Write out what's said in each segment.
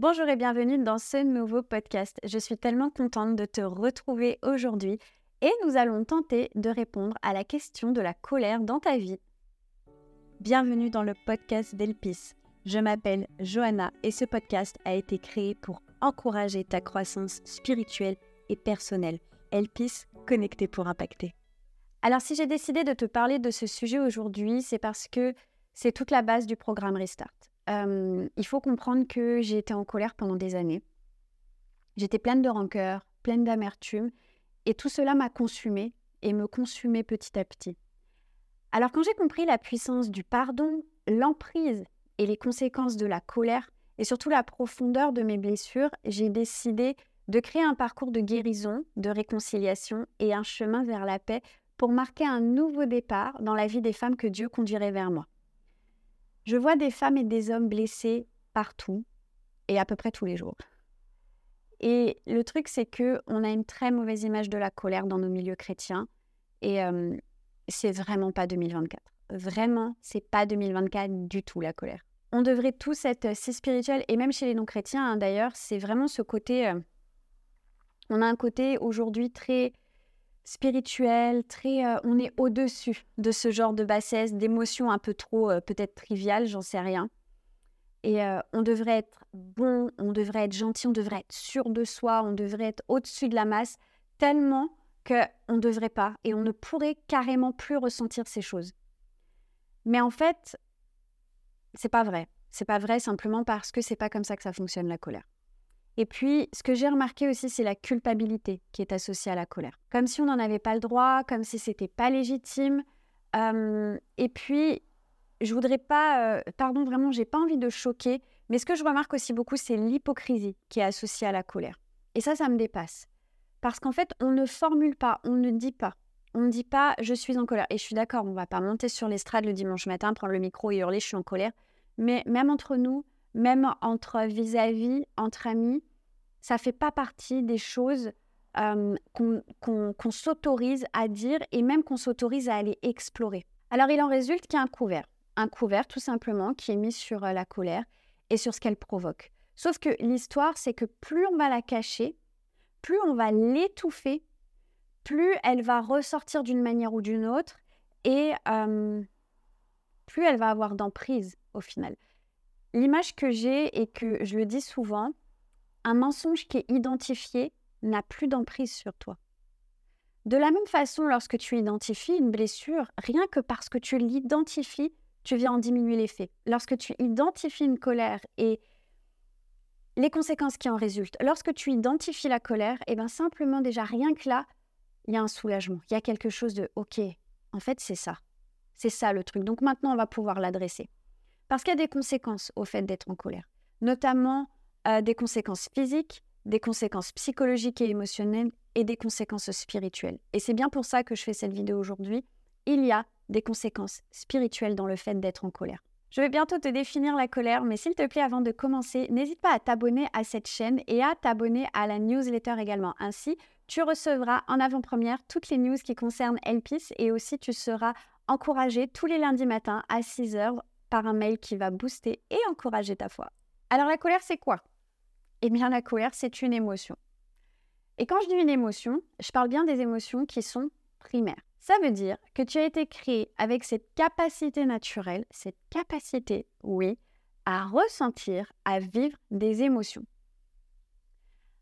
Bonjour et bienvenue dans ce nouveau podcast. Je suis tellement contente de te retrouver aujourd'hui et nous allons tenter de répondre à la question de la colère dans ta vie. Bienvenue dans le podcast d'Elpis. Je m'appelle Johanna et ce podcast a été créé pour encourager ta croissance spirituelle et personnelle. Elpis, connecté pour impacter. Alors si j'ai décidé de te parler de ce sujet aujourd'hui, c'est parce que c'est toute la base du programme Restart. Il faut comprendre que j'ai été en colère pendant des années. J'étais pleine de rancœur, pleine d'amertume, et tout cela m'a consumée et me consumait petit à petit. Alors quand j'ai compris la puissance du pardon, l'emprise et les conséquences de la colère, et surtout la profondeur de mes blessures, j'ai décidé de créer un parcours de guérison, de réconciliation et un chemin vers la paix pour marquer un nouveau départ dans la vie des femmes que Dieu conduirait vers moi. Je vois des femmes et des hommes blessés partout et à peu près tous les jours. Et le truc, c'est que on a une très mauvaise image de la colère dans nos milieux chrétiens et c'est vraiment pas 2024. Vraiment, c'est pas 2024 du tout la colère. On devrait tous être si spirituels et même chez les non-chrétiens hein, d'ailleurs, c'est vraiment ce côté. on a un côté aujourd'hui très spirituel, très, euh, on est au-dessus de ce genre de bassesse, d'émotions un peu trop euh, peut-être triviales, j'en sais rien. Et euh, on devrait être bon, on devrait être gentil, on devrait être sûr de soi, on devrait être au-dessus de la masse, tellement qu'on ne devrait pas et on ne pourrait carrément plus ressentir ces choses. Mais en fait, c'est pas vrai. C'est pas vrai simplement parce que c'est pas comme ça que ça fonctionne la colère. Et puis, ce que j'ai remarqué aussi, c'est la culpabilité qui est associée à la colère. Comme si on n'en avait pas le droit, comme si c'était pas légitime. et puis, je voudrais pas, euh, pardon, vraiment, j'ai pas envie de choquer, mais ce que je remarque aussi beaucoup, c'est l'hypocrisie qui est associée à la colère. Et ça, ça me dépasse. Parce qu'en fait, on ne formule pas, on ne dit pas. On ne dit pas je suis en colère. Et je suis d'accord, on va pas monter sur l'estrade le dimanche matin, prendre le micro et hurler je suis en colère. Mais même entre nous, même entre vis-à-vis, entre amis, ça fait pas partie des choses qu'on s'autorise à dire et même qu'on s'autorise à aller explorer. Alors il en résulte qu'il y a un couvert. Un couvert tout simplement qui est mis sur la colère et sur ce qu'elle provoque. Sauf que l'histoire, c'est que plus on va la cacher, plus on va l'étouffer, plus elle va ressortir d'une manière ou d'une autre et plus elle va avoir d'emprise au final. L'image que j'ai et que je le dis souvent, un mensonge qui est identifié n'a plus d'emprise sur toi. De la même façon, lorsque tu identifies une blessure, rien que parce que tu l'identifies, tu viens en diminuer l'effet. Lorsque tu identifies une colère et les conséquences qui en résultent, lorsque tu identifies la colère, et eh bien simplement déjà rien que là, il y a un soulagement, il y a quelque chose de OK, en fait c'est ça. C'est ça le truc. Donc maintenant on va pouvoir l'adresser. Parce qu'il y a des conséquences au fait d'être en colère, notamment euh, des conséquences physiques, des conséquences psychologiques et émotionnelles et des conséquences spirituelles. Et c'est bien pour ça que je fais cette vidéo aujourd'hui. Il y a des conséquences spirituelles dans le fait d'être en colère. Je vais bientôt te définir la colère, mais s'il te plaît, avant de commencer, n'hésite pas à t'abonner à cette chaîne et à t'abonner à la newsletter également. Ainsi, tu recevras en avant-première toutes les news qui concernent Elpis et aussi tu seras encouragé tous les lundis matins à 6h par un mail qui va booster et encourager ta foi. Alors la colère, c'est quoi? Eh bien la colère, c'est une émotion. Et quand je dis une émotion, je parle bien des émotions qui sont primaires. Ça veut dire que tu as été créé avec cette capacité naturelle, cette capacité, oui, à ressentir, à vivre des émotions.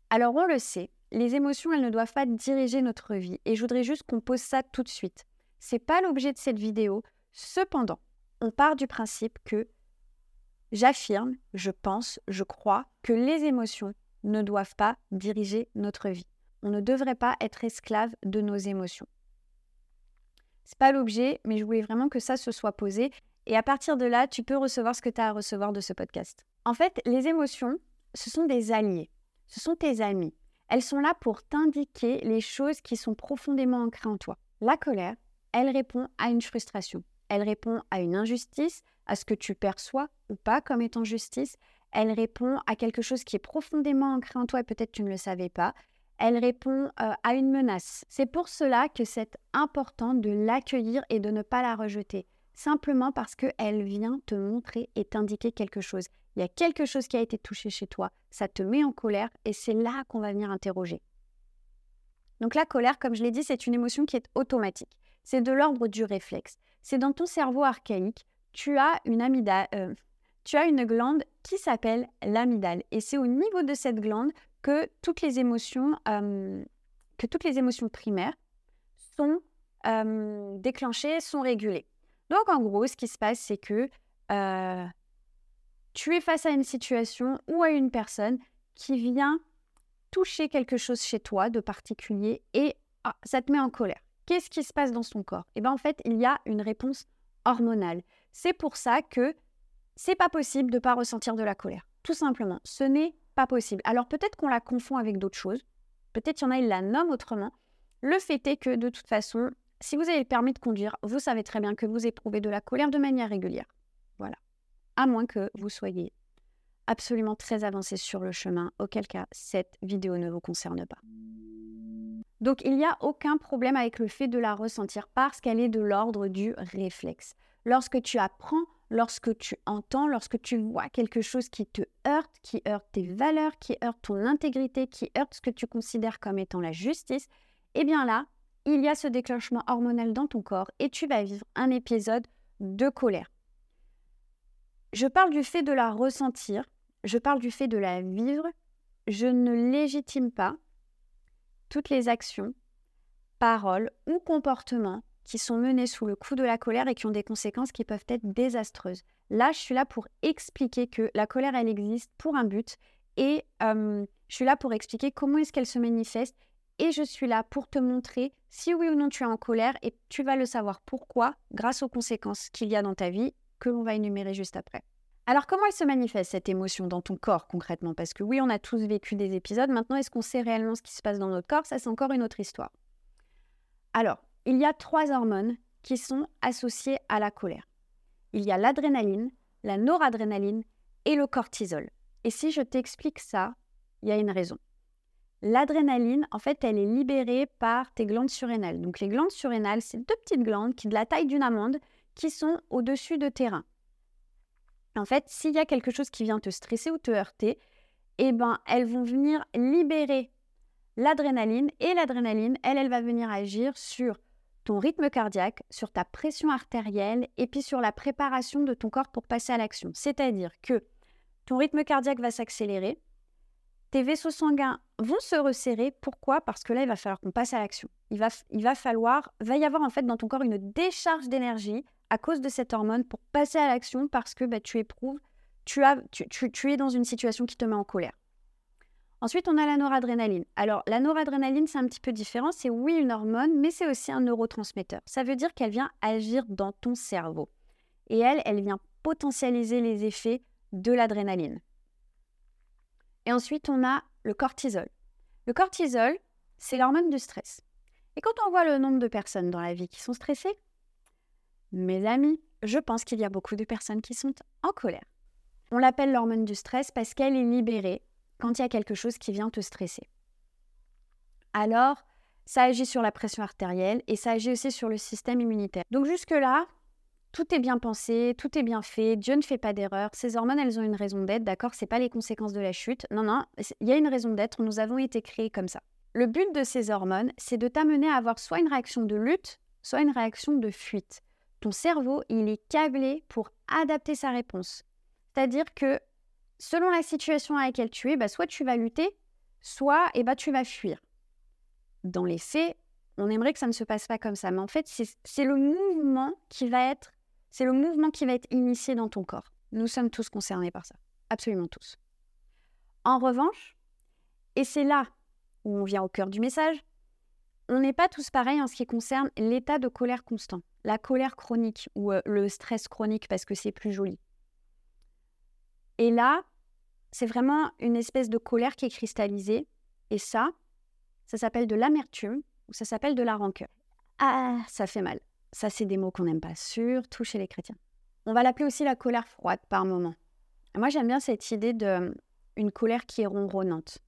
Alors on le sait, les émotions, elles ne doivent pas diriger notre vie. Et je voudrais juste qu'on pose ça tout de suite. C'est pas l'objet de cette vidéo. Cependant, on part du principe que j'affirme, je pense, je crois que les émotions ne doivent pas diriger notre vie. On ne devrait pas être esclave de nos émotions. C'est pas l'objet, mais je voulais vraiment que ça se soit posé. Et à partir de là, tu peux recevoir ce que tu as à recevoir de ce podcast. En fait, les émotions, ce sont des alliés. Ce sont tes amis. Elles sont là pour t'indiquer les choses qui sont profondément ancrées en toi. La colère, elle répond à une frustration. Elle répond à une injustice, à ce que tu perçois ou pas comme étant justice. Elle répond à quelque chose qui est profondément ancré en toi et peut-être tu ne le savais pas. Elle répond euh, à une menace. C'est pour cela que c'est important de l'accueillir et de ne pas la rejeter, simplement parce qu'elle vient te montrer et t'indiquer quelque chose. il y a quelque chose qui a été touché chez toi, ça te met en colère et c'est là qu'on va venir interroger. Donc la colère, comme je l'ai dit, c'est une émotion qui est automatique. C'est de l'ordre du réflexe. C'est dans ton cerveau archaïque, tu as une euh, glande qui s'appelle l'amygdale et c'est au niveau de cette glande que toutes les émotions, primaires sont déclenchées, sont régulées. Donc en gros, ce qui se passe, c'est que tu es face à une situation ou à une personne qui vient toucher quelque chose chez toi de particulier et ah, ça te met en colère. Qu'est-ce qui se passe dans son corps? Eh bien en fait, il y a une réponse hormonale. C'est pour ça que c'est pas possible de ne pas ressentir de la colère. Tout simplement, ce n'est pas possible. Alors peut-être qu'on la confond avec d'autres choses. Peut-être qu'il y en a, ils la nomment autrement. Le fait est que de toute façon, si vous avez le permis de conduire, vous savez très bien que vous éprouvez de la colère de manière régulière. Voilà. À moins que vous soyez absolument très avancé sur le chemin, auquel cas cette vidéo ne vous concerne pas. Donc il n'y a aucun problème avec le fait de la ressentir parce qu'elle est de l'ordre du réflexe. Lorsque tu apprends, lorsque tu entends, lorsque tu vois quelque chose qui te heurte, qui heurte tes valeurs, qui heurte ton intégrité, qui heurte ce que tu considères comme étant la justice, eh bien là, il y a ce déclenchement hormonal dans ton corps et tu vas vivre un épisode de colère. Je parle du fait de la ressentir je parle du fait de la vivre, je ne légitime pas toutes les actions, paroles ou comportements qui sont menés sous le coup de la colère et qui ont des conséquences qui peuvent être désastreuses. Là, je suis là pour expliquer que la colère, elle existe pour un but et je suis là pour expliquer comment est-ce qu'elle se manifeste et je suis là pour te montrer si oui ou non tu es en colère et tu vas le savoir pourquoi grâce aux conséquences qu'il y a dans ta vie que l'on va énumérer juste après. Alors, comment elle se manifeste, cette émotion, dans ton corps concrètement? Parce que oui, on a tous vécu des épisodes. Maintenant, est-ce qu'on sait réellement ce qui se passe dans notre corps? Ça, c'est encore une autre histoire. Alors, il y a trois hormones qui sont associées à la colère. Il y a l'adrénaline, la noradrénaline et le cortisol. Et si je t'explique ça, il y a une raison. L'adrénaline, en fait, elle est libérée par tes glandes surrénales. Donc les glandes surrénales, c'est deux petites glandes qui, de la taille d'une amande, qui sont au-dessus de tes reins. En fait, s'il y a quelque chose qui vient te stresser ou te heurter, eh ben, elles vont venir libérer l'adrénaline et l'adrénaline, elle, elle va venir agir sur ton rythme cardiaque, sur ta pression artérielle et puis sur la préparation de ton corps pour passer à l'action. C'est-à-dire que ton rythme cardiaque va s'accélérer, tes vaisseaux sanguins vont se resserrer. Pourquoi? Parce que là, il va falloir qu'on passe à l'action. Il va, il va falloir, va y avoir en fait dans ton corps une décharge d'énergie à cause de cette hormone pour passer à l'action parce que bah, tu éprouves, tu, tu, es dans une situation qui te met en colère. Ensuite, on a la noradrénaline. Alors, la noradrénaline, c'est un petit peu différent. C'est oui une hormone, mais c'est aussi un neurotransmetteur. Ça veut dire qu'elle vient agir dans ton cerveau. Et elle, elle vient potentialiser les effets de l'adrénaline. Et ensuite, on a le cortisol. Le cortisol, c'est l'hormone du stress. Et quand on voit le nombre de personnes dans la vie qui sont stressées, mes amis, je pense qu'il y a beaucoup de personnes qui sont en colère. On l'appelle l'hormone du stress parce qu'elle est libérée quand il y a quelque chose qui vient te stresser. Alors, ça agit sur la pression artérielle et ça agit aussi sur le système immunitaire. Donc jusque-là, tout est bien pensé, tout est bien fait, Dieu ne fait pas d'erreur. Ces hormones, elles ont une raison d'être, d'accord? C'est pas les conséquences de la chute. Non, non, il y a une raison d'être, nous avons été créés comme ça. Le but de ces hormones, c'est de t'amener à avoir soit une réaction de lutte, soit une réaction de fuite ton cerveau, il est câblé pour adapter sa réponse. C'est-à-dire que selon la situation à laquelle tu es, bah, soit tu vas lutter, soit et eh bah, tu vas fuir. Dans les faits, on aimerait que ça ne se passe pas comme ça, mais en fait, c'est le mouvement qui va être, c'est le mouvement qui va être initié dans ton corps. Nous sommes tous concernés par ça, absolument tous. En revanche, et c'est là où on vient au cœur du message, on n'est pas tous pareils en ce qui concerne l'état de colère constant, la colère chronique ou euh, le stress chronique parce que c'est plus joli. Et là, c'est vraiment une espèce de colère qui est cristallisée. Et ça, ça s'appelle de l'amertume ou ça s'appelle de la rancœur. Ah, ça fait mal. Ça, c'est des mots qu'on n'aime pas, surtout chez les chrétiens. On va l'appeler aussi la colère froide par moment. moi, j'aime bien cette idée de une colère qui est ronronnante.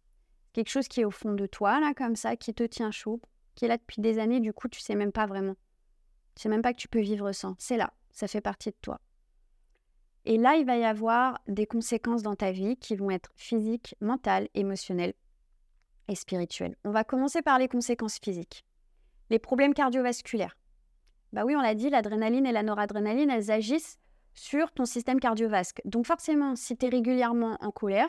Quelque chose qui est au fond de toi, là, comme ça, qui te tient chaud, qui est là depuis des années, du coup, tu sais même pas vraiment. Tu sais même pas que tu peux vivre sans. C'est là, ça fait partie de toi. Et là, il va y avoir des conséquences dans ta vie qui vont être physiques, mentales, émotionnelles et spirituelles. On va commencer par les conséquences physiques. Les problèmes cardiovasculaires. Bah oui, on l'a dit, l'adrénaline et la noradrénaline, elles agissent sur ton système cardiovasque. Donc forcément, si tu es régulièrement en colère,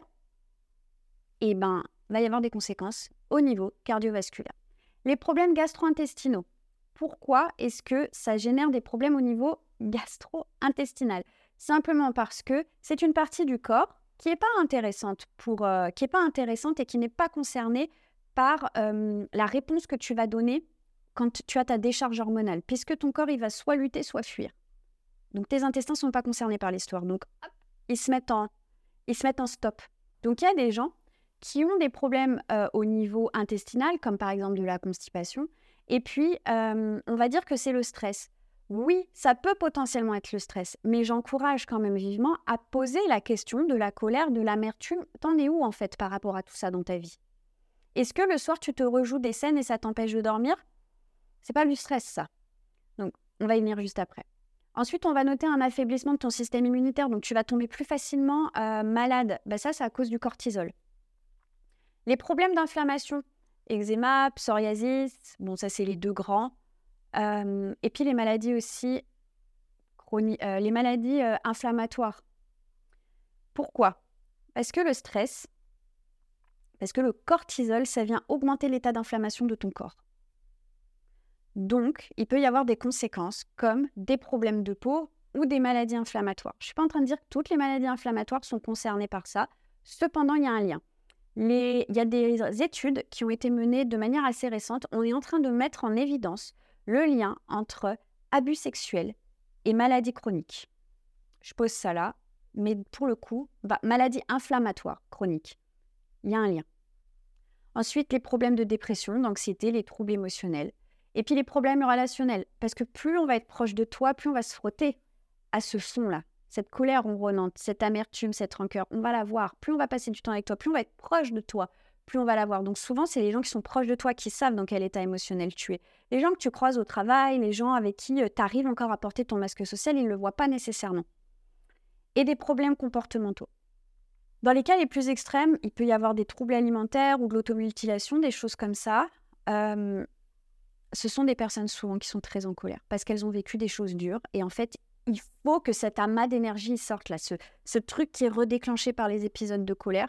eh ben, va y avoir des conséquences au niveau cardiovasculaire. Les problèmes gastro-intestinaux. Pourquoi est-ce que ça génère des problèmes au niveau gastro-intestinal? Simplement parce que c'est une partie du corps qui n'est pas intéressante pour, euh, qui est pas intéressante et qui n'est pas concernée par la réponse que tu vas donner quand tu as ta décharge hormonale, puisque ton corps il va soit lutter, soit fuir. Donc tes intestins sont pas concernés par l'histoire, donc ils se mettent en, ils se mettent en stop. Donc il y a des gens qui ont des problèmes euh, au niveau intestinal, comme par exemple de la constipation, et puis on va dire que c'est le stress. Oui, ça peut potentiellement être le stress, mais j'encourage quand même vivement à poser la question de la colère, de l'amertume. T'en es où en fait par rapport à tout ça dans ta vie? Est-ce que le soir tu te rejoues des scènes et ça t'empêche de dormir? C'est pas du stress ça. Donc on va y venir juste après. Ensuite, on va noter un affaiblissement de ton système immunitaire, donc tu vas tomber plus facilement euh, malade. Bah, ça, c'est à cause du cortisol. Les problèmes d'inflammation, eczéma, psoriasis, bon, ça, c'est les deux grands et puis les maladies aussi, les maladies inflammatoires. Pourquoi? Parce que le stress, parce que le cortisol, ça vient augmenter l'état d'inflammation de ton corps. Donc, il peut y avoir des conséquences comme des problèmes de peau ou des maladies inflammatoires. Je ne suis pas en train de dire que toutes les maladies inflammatoires sont concernées par ça. Cependant, il y a un lien. Il y a des études qui ont été menées de manière assez récente. On est en train de mettre en évidence le lien entre abus sexuel et maladie chronique. Je pose ça là, mais pour le coup, bah, maladie inflammatoire chronique. Il y a un lien. Ensuite, les problèmes de dépression, d'anxiété, les troubles émotionnels. Et puis les problèmes relationnels. Parce que plus on va être proche de toi, plus on va se frotter à ce fond-là. Cette colère ronronnante, cette amertume, cette rancœur, on va la voir. Plus on va passer du temps avec toi, plus on va être proche de toi, plus on va l'avoir. Donc souvent, c'est les gens qui sont proches de toi qui savent dans quel état émotionnel tu es. Les gens que tu croises au travail, les gens avec qui euh, tu arrives encore à porter ton masque social, ils ne le voient pas nécessairement. Et des problèmes comportementaux. Dans les cas les plus extrêmes, il peut y avoir des troubles alimentaires ou de l'automutilation, des choses comme ça. ce sont des personnes souvent qui sont très en colère parce qu'elles ont vécu des choses dures. Et en fait, il faut que cet amas d'énergie sorte là, ce, truc qui est redéclenché par les épisodes de colère.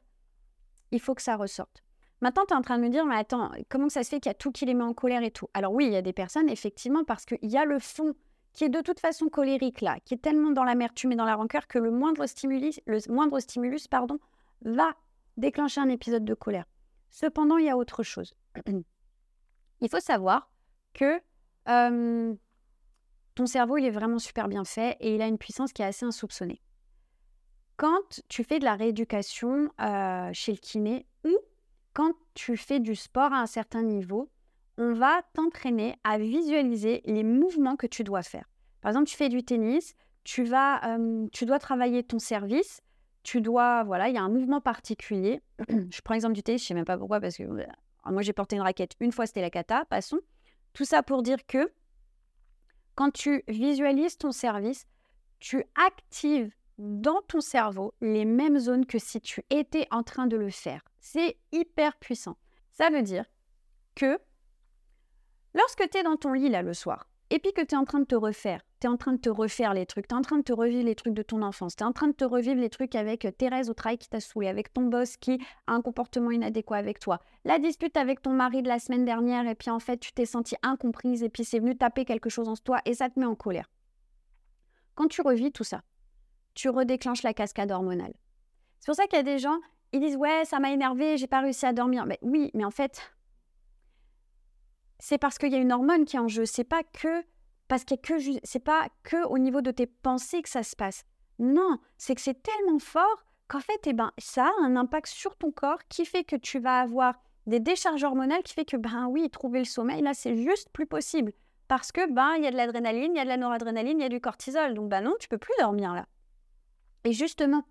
Il faut que ça ressorte. Maintenant, tu es en train de me dire, mais attends, comment ça se fait qu'il y a tout qui les met en colère et tout? Alors oui, il y a des personnes, effectivement, parce qu'il y a le fond qui est de toute façon colérique là, qui est tellement dans l'amertume et dans la rancœur que le moindre stimulus, le moindre stimulus pardon, va déclencher un épisode de colère. Cependant, il y a autre chose. il faut savoir que ton cerveau, il est vraiment super bien fait et il a une puissance qui est assez insoupçonnée. Quand tu fais de la rééducation chez le kiné ou quand tu fais du sport à un certain niveau, on va t'entraîner à visualiser les mouvements que tu dois faire. Par exemple, tu fais du tennis, tu, vas, tu dois travailler ton service, tu dois, voilà, il y a un mouvement particulier. je prends l'exemple du tennis, je ne sais même pas pourquoi, parce que euh, moi j'ai porté une raquette une fois, c'était la cata, passons. Tout ça pour dire que quand tu visualises ton service, tu actives dans ton cerveau les mêmes zones que si tu étais en train de le faire. C'est hyper puissant. Ça veut dire que lorsque tu es dans ton lit là le soir, et puis que tu es en train de te refaire, tu es en train de te refaire les trucs, tu es en train de te revivre les trucs de ton enfance, tu es en train de te revivre les trucs avec Thérèse au travail qui t'a saoulé, avec ton boss qui a un comportement inadéquat avec toi, la dispute avec ton mari de la semaine dernière, et puis en fait tu t'es sentie incomprise, et puis c'est venu taper quelque chose en toi, et ça te met en colère. Quand tu revis tout ça, tu redéclenches la cascade hormonale. C'est pour ça qu'il y a des gens, ils disent ouais, ça m'a énervé, j'ai pas réussi à dormir. Mais oui, mais en fait, c'est parce qu'il y a une hormone qui est en jeu. C'est pas que parce que c'est pas que au niveau de tes pensées que ça se passe. Non, c'est que c'est tellement fort qu'en fait, eh ben, ça a un impact sur ton corps qui fait que tu vas avoir des décharges hormonales qui fait que ben oui, trouver le sommeil là, c'est juste plus possible parce que ben il y a de l'adrénaline, il y a de la noradrénaline, il y a du cortisol. Donc ben non, tu peux plus dormir là. Et justement,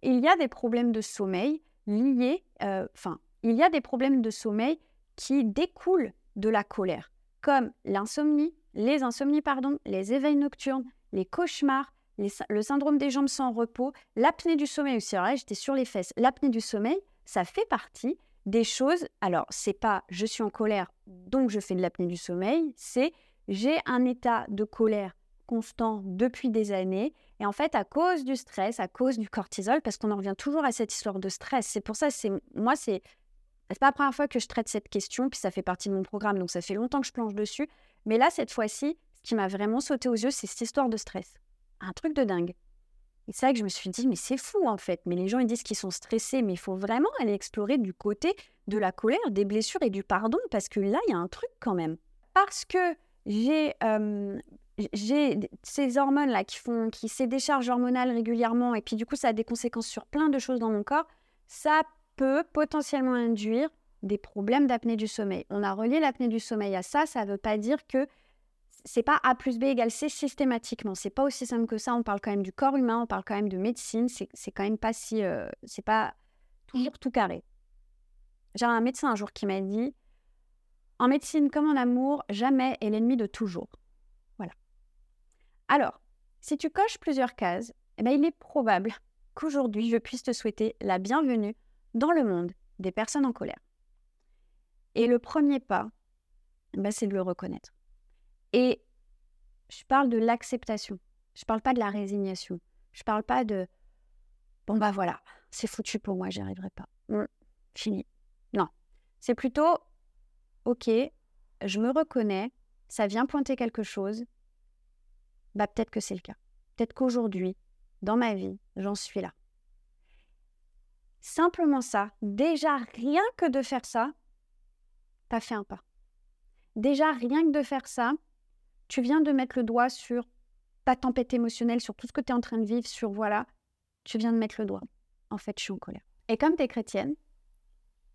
il y a des problèmes de sommeil liés, euh, enfin, il y a des problèmes de sommeil qui découlent de la colère, comme l'insomnie, les insomnies, pardon, les éveils nocturnes, les cauchemars, le syndrome des jambes sans repos, l'apnée du sommeil aussi. Alors j'étais sur les fesses. L'apnée du sommeil, ça fait partie des choses. Alors, c'est pas je suis en colère, donc je fais de l'apnée du sommeil. C'est j'ai un état de colère constant depuis des années. Et en fait, à cause du stress, à cause du cortisol, parce qu'on en revient toujours à cette histoire de stress. C'est pour ça, c'est moi, c'est c'est pas la première fois que je traite cette question, puis ça fait partie de mon programme, donc ça fait longtemps que je planche dessus. Mais là, cette fois-ci, ce qui m'a vraiment sauté aux yeux, c'est cette histoire de stress. Un truc de dingue. Et c'est vrai que je me suis dit, mais c'est fou en fait. Mais les gens, ils disent qu'ils sont stressés, mais il faut vraiment aller explorer du côté de la colère, des blessures et du pardon, parce que là, il y a un truc quand même. Parce que j'ai j'ai ces hormones-là qui font, qui ces décharges hormonales régulièrement, et puis du coup, ça a des conséquences sur plein de choses dans mon corps, ça peut potentiellement induire des problèmes d'apnée du sommeil. On a relié l'apnée du sommeil à ça, ça ne veut pas dire que c'est pas A plus B égale C systématiquement. C'est pas aussi simple que ça. On parle quand même du corps humain, on parle quand même de médecine. C'est quand même pas si. Euh, c'est pas toujours tout carré. J'ai un médecin un jour qui m'a dit En médecine comme en amour, jamais est l'ennemi de toujours. Voilà. Alors, si tu coches plusieurs cases, eh ben, il est probable qu'aujourd'hui je puisse te souhaiter la bienvenue dans le monde des personnes en colère. Et le premier pas, eh ben, c'est de le reconnaître. Et je parle de l'acceptation. Je parle pas de la résignation. Je parle pas de bon bah voilà, c'est foutu pour moi, j'y arriverai pas. Mmh, fini. Non. C'est plutôt OK, je me reconnais, ça vient pointer quelque chose. Bah peut-être que c'est le cas. Peut-être qu'aujourd'hui, dans ma vie, j'en suis là. Simplement ça, déjà rien que de faire ça, fait un pas. Déjà rien que de faire ça, tu viens de mettre le doigt sur ta tempête émotionnelle, sur tout ce que tu es en train de vivre, sur voilà, tu viens de mettre le doigt. En fait, je suis en colère. Et comme tu es chrétienne,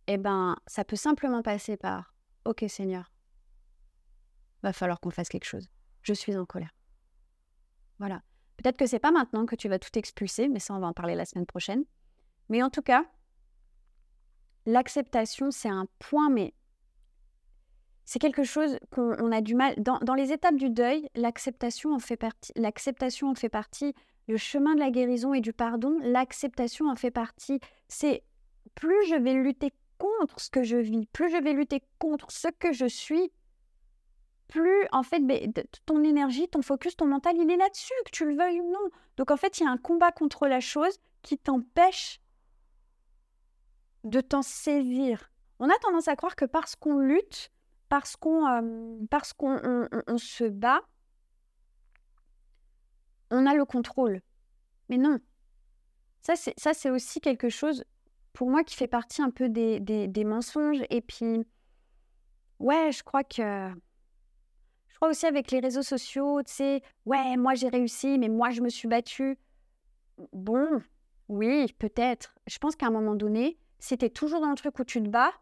eh ben, ça peut simplement passer par OK Seigneur, va falloir qu'on fasse quelque chose. Je suis en colère. Voilà. Peut-être que c'est pas maintenant que tu vas tout expulser, mais ça, on va en parler la semaine prochaine. Mais en tout cas, l'acceptation, c'est un point, mais c'est quelque chose qu'on a du mal. Dans, les étapes du deuil, l'acceptation en fait partie. L'acceptation en fait partie. Le chemin de la guérison et du pardon, l'acceptation en fait partie. C'est plus je vais lutter contre ce que je vis, plus je vais lutter contre ce que je suis, plus en fait ton énergie, ton focus, ton mental, il est là-dessus, que tu le veuilles ou non. Donc en fait, il y a un combat contre la chose qui t'empêche de t'en saisir. On a tendance à croire que parce qu'on lutte, parce qu'on on, se bat, on a le contrôle. Mais non. Ça, c'est aussi quelque chose, pour moi, qui fait partie un peu des, des, mensonges. Et puis, ouais, je crois que... Je crois aussi avec les réseaux sociaux, tu sais, ouais, moi j'ai réussi, mais moi je me suis battue. Bon, oui, peut-être. Je pense qu'à un moment donné, c'était toujours dans le truc où tu te bats,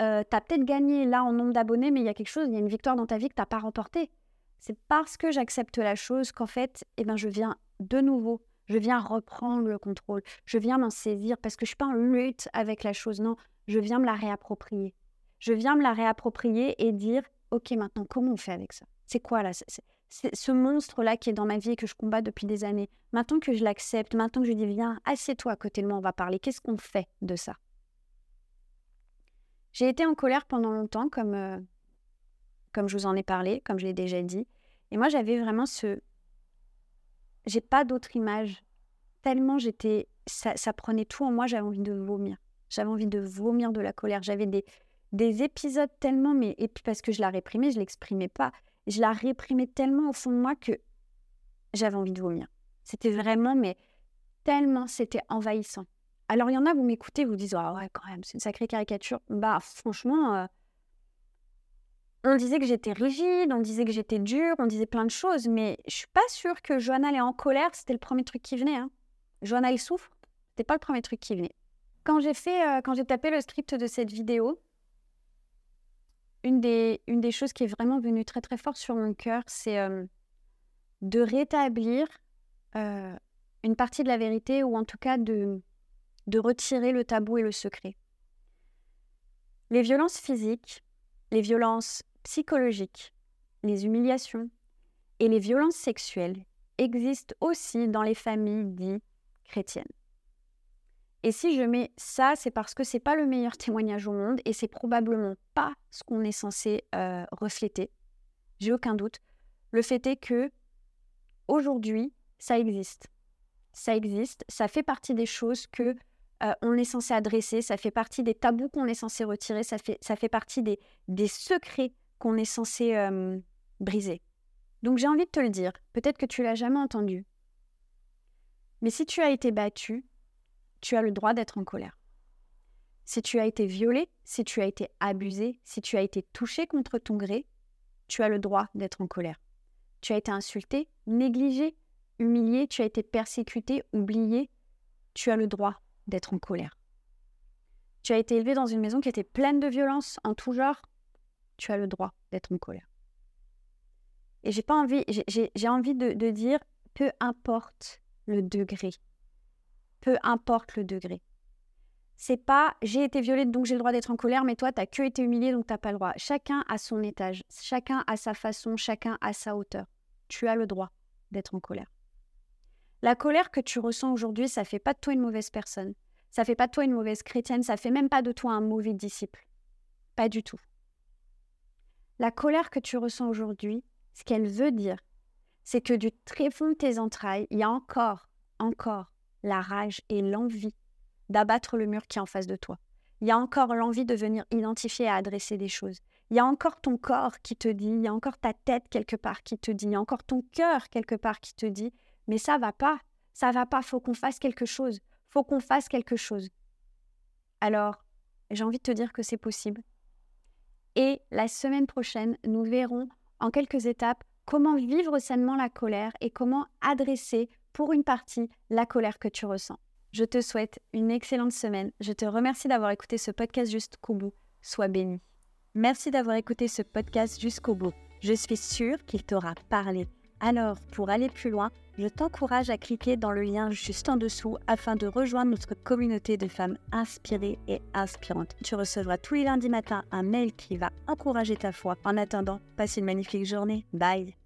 euh, tu as peut-être gagné là en nombre d'abonnés, mais il y a quelque chose, il y a une victoire dans ta vie que tu n'as pas remportée. C'est parce que j'accepte la chose qu'en fait, eh ben, je viens de nouveau, je viens reprendre le contrôle, je viens m'en saisir parce que je ne suis pas en lutte avec la chose, non, je viens me la réapproprier. Je viens me la réapproprier et dire, ok, maintenant, comment on fait avec ça? C'est quoi là c'est ce monstre-là qui est dans ma vie et que je combats depuis des années? Maintenant que je l'accepte, maintenant que je dis, viens, assieds-toi à côté de moi, on va parler. Qu'est-ce qu'on fait de ça? J'ai été en colère pendant longtemps, comme, euh, comme je vous en ai parlé, comme je l'ai déjà dit. Et moi, j'avais vraiment ce... J'ai pas d'autre image. Tellement j'étais... Ça, ça, prenait tout en moi, j'avais envie de vomir. J'avais envie de vomir de la colère. J'avais des, des épisodes tellement... Mais... Et puis parce que je la réprimais, je l'exprimais pas. Je la réprimais tellement au fond de moi que j'avais envie de vomir. C'était vraiment, mais tellement, c'était envahissant. Alors, il y en a, vous m'écoutez, vous dites Ah ouais, quand même, c'est une sacrée caricature. Bah, franchement, euh, on disait que j'étais rigide, on disait que j'étais dure, on disait plein de choses, mais je suis pas sûre que Johanna, elle est en colère, c'était le premier truc qui venait. Hein. Johanna, elle souffre, c'était pas le premier truc qui venait. Quand j'ai fait, euh, quand j'ai tapé le script de cette vidéo, une des, une des choses qui est vraiment venue très très fort sur mon cœur, c'est euh, de rétablir une partie de la vérité, ou en tout cas de de retirer le tabou et le secret. Les violences physiques, les violences psychologiques, les humiliations et les violences sexuelles existe aussi dans les familles dites chrétiennes. Et si je mets ça, c'est parce que c'est pas le meilleur témoignage au monde et c'est probablement pas ce qu'on est censé euh, refléter. J'ai aucun doute. Le fait est que aujourd'hui, ça existe. Ça existe, ça fait partie des choses que on est censé adresser, ça fait partie des tabous qu'on est censé retirer, ça fait, ça fait partie des, des secrets qu'on est censé briser. Donc j'ai envie de te le dire, peut-être que tu l'as jamais entendu. Mais si tu as été battu, tu as le droit d'être en colère. Si tu as été violé, si tu as été abusé, si tu as été touché contre ton gré, tu as le droit d'être en colère. Tu as été insulté, négligé, humilié, tu as été persécuté, oublié, tu as le droit d'être en colère. Tu as été élevé dans une maison qui était pleine de violence en tout genre, tu as le droit d'être en colère. Et j'ai pas envie, de, dire, peu importe le degré, peu importe le degré. C'est pas j'ai été violée donc j'ai le droit d'être en colère, mais toi t'as que été humilié donc t'as pas le droit. Chacun a son étage, chacun a sa façon, chacun a sa hauteur. Tu as le droit d'être en colère. La colère que tu ressens aujourd'hui, ça fait pas de toi une mauvaise personne. Ça fait pas de toi une mauvaise chrétienne, ça fait même pas de toi un mauvais disciple. Pas du tout. La colère que tu ressens aujourd'hui, ce qu'elle veut dire, c'est que du très fond de tes entrailles, il y a encore, encore la rage et l'envie d'abattre le mur qui est en face de toi. Il y a encore l'envie de venir identifier et adresser des choses. Il y a encore ton corps qui te dit, il y a encore ta tête quelque part qui te dit, il y a encore ton cœur quelque part qui te dit, mais ça va pas, ça va pas, faut qu'on fasse quelque chose, faut qu'on fasse quelque chose. Alors, j'ai envie de te dire que c'est possible. Et la semaine prochaine, nous verrons en quelques étapes comment vivre sainement la colère et comment adresser pour une partie la colère que tu ressens. Je te souhaite une excellente semaine. Je te remercie d'avoir écouté ce podcast jusqu'au bout. Sois béni. Merci d'avoir écouté ce podcast jusqu'au bout. Je suis sûre qu'il t'aura parlé. Alors, pour aller plus loin, je t'encourage à cliquer dans le lien juste en dessous afin de rejoindre notre communauté de femmes inspirées et inspirantes. Tu recevras tous les lundis matins un mail qui va encourager ta foi. En attendant, passe une magnifique journée. Bye